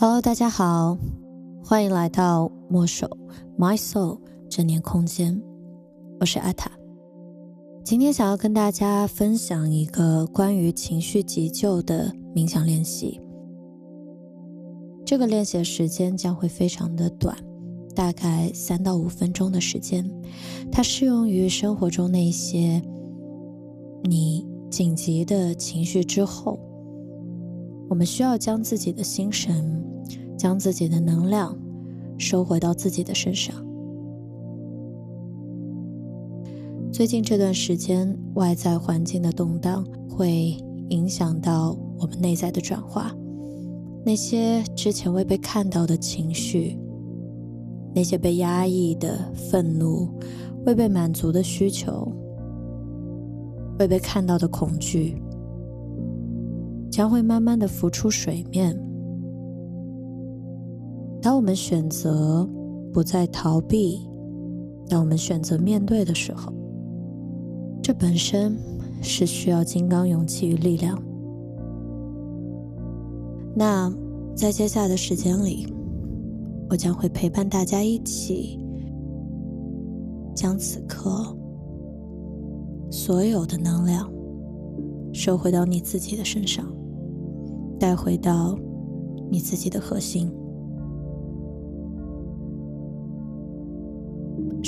Hello，大家好，欢迎来到墨守 My Soul 正念空间，我是阿塔。今天想要跟大家分享一个关于情绪急救的冥想练习。这个练习的时间将会非常的短，大概三到五分钟的时间。它适用于生活中那些你紧急的情绪之后。我们需要将自己的心神，将自己的能量收回到自己的身上。最近这段时间，外在环境的动荡会影响到我们内在的转化。那些之前未被看到的情绪，那些被压抑的愤怒，未被满足的需求，未被看到的恐惧。将会慢慢的浮出水面。当我们选择不再逃避，当我们选择面对的时候，这本身是需要金刚勇气与力量。那在接下来的时间里，我将会陪伴大家一起，将此刻所有的能量收回到你自己的身上。带回到你自己的核心。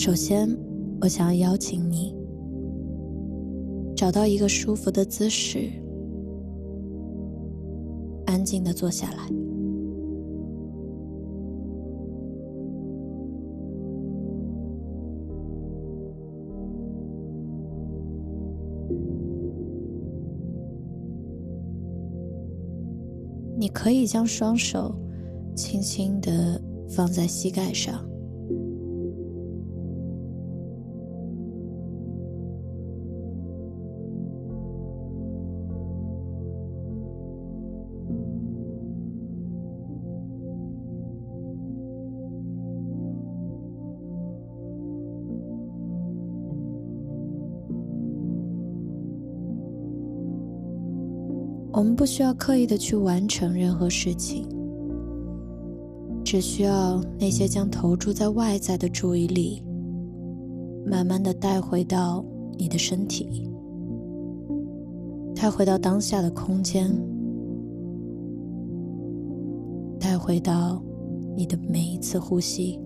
首先，我想要邀请你找到一个舒服的姿势，安静的坐下来。你可以将双手轻轻的放在膝盖上，我们不需要刻意的去完成任何事情，只需要那些将投注在外在的注意力，慢慢的带回到你的身体，带回到当下的空间，带回到你的每一次呼吸。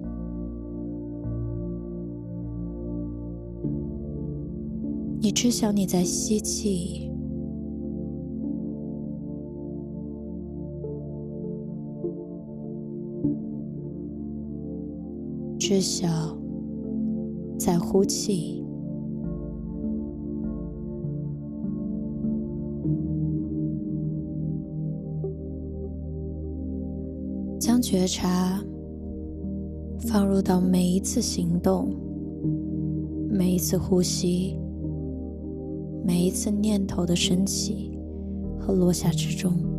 你知晓你在吸气。知晓，在呼气，将觉察放入到每一次行动、每一次呼吸、每一次念头的升起和落下之中。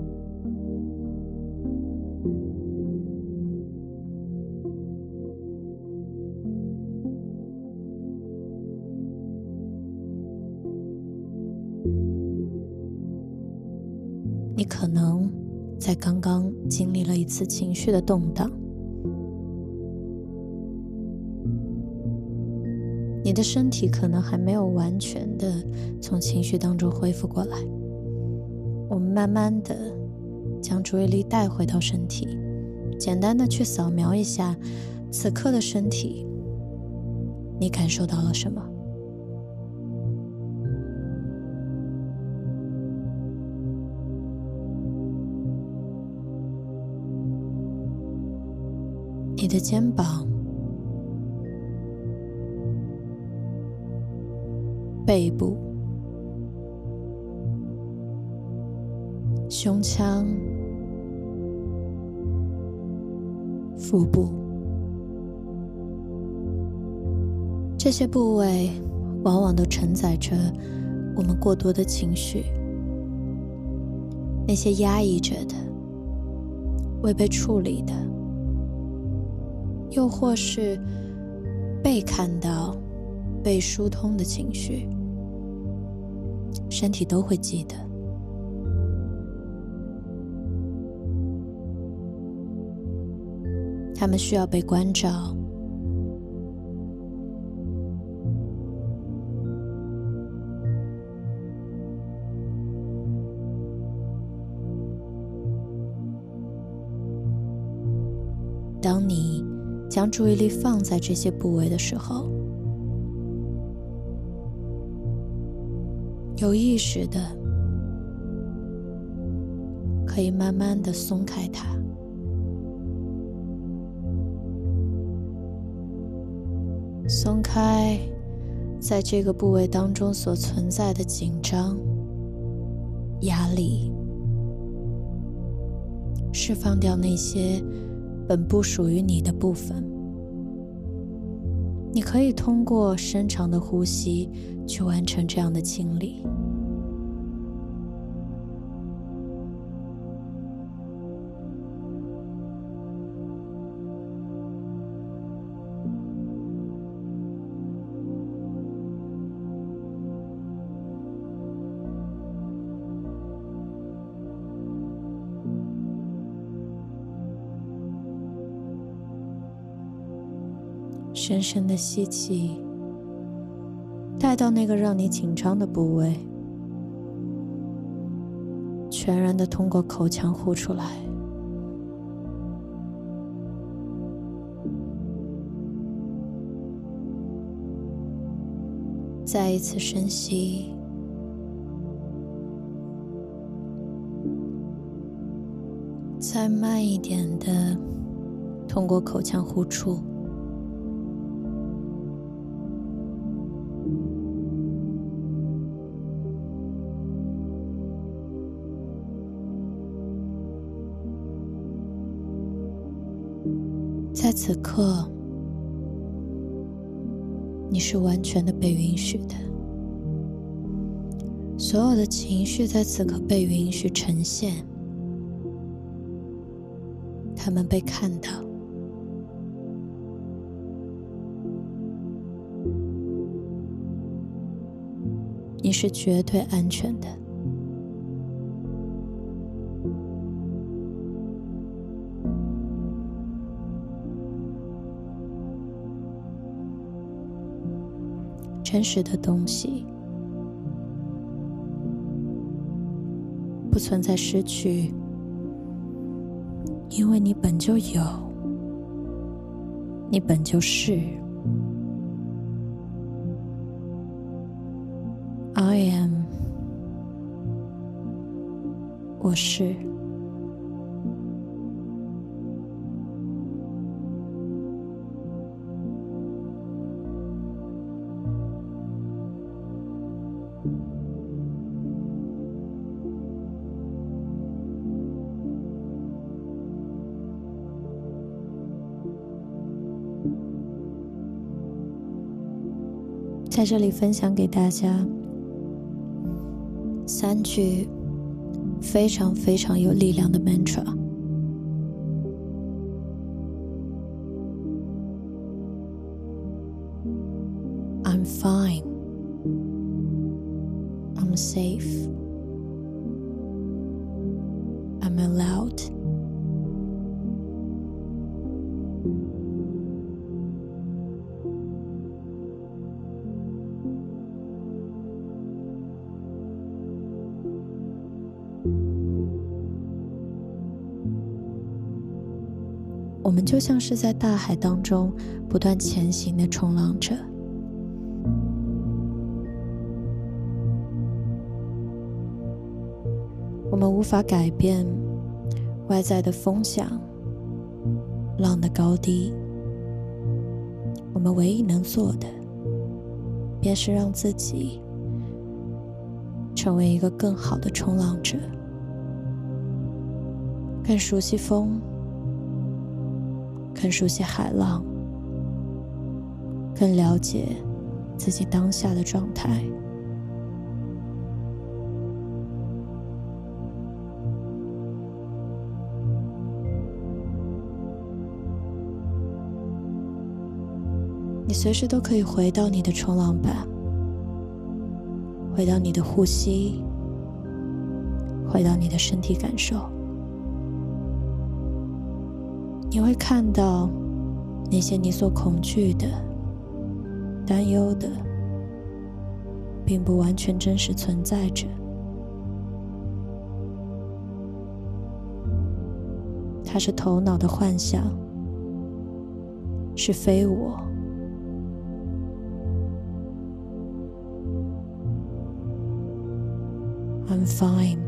刚刚经历了一次情绪的动荡，你的身体可能还没有完全的从情绪当中恢复过来。我们慢慢的将注意力带回到身体，简单的去扫描一下此刻的身体，你感受到了什么？的肩膀、背部、胸腔、腹部，这些部位往往都承载着我们过多的情绪，那些压抑着的、未被处理的。又或是被看到、被疏通的情绪，身体都会记得。他们需要被关照。当你将注意力放在这些部位的时候，有意识的可以慢慢的松开它，松开在这个部位当中所存在的紧张、压力，释放掉那些。本不属于你的部分，你可以通过深长的呼吸去完成这样的清理。深深的吸气，带到那个让你紧张的部位，全然的通过口腔呼出来。再一次深吸，再慢一点的通过口腔呼出。此刻，你是完全的被允许的。所有的情绪在此刻被允许呈现，他们被看到。你是绝对安全的。真实的东西不存在失去，因为你本就有，你本就是。I am，我是。在这里分享给大家三句非常非常有力量的 mantra。I'm fine. I'm safe. 我们就像是在大海当中不断前行的冲浪者，我们无法改变外在的风向、浪的高低，我们唯一能做的，便是让自己成为一个更好的冲浪者，更熟悉风。更熟悉海浪，更了解自己当下的状态。你随时都可以回到你的冲浪板，回到你的呼吸，回到你的身体感受。你会看到那些你所恐惧的、担忧的，并不完全真实存在着。它是头脑的幻想，是非我。I'm fine.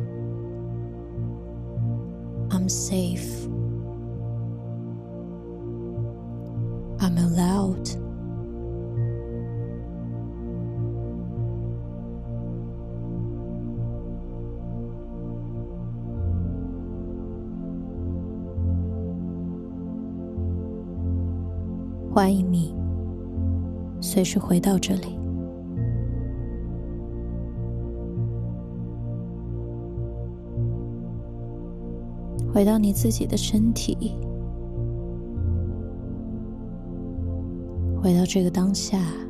I'm safe. I'm allowed. 欢迎你，随时回到这里。回到你自己的身体，回到这个当下。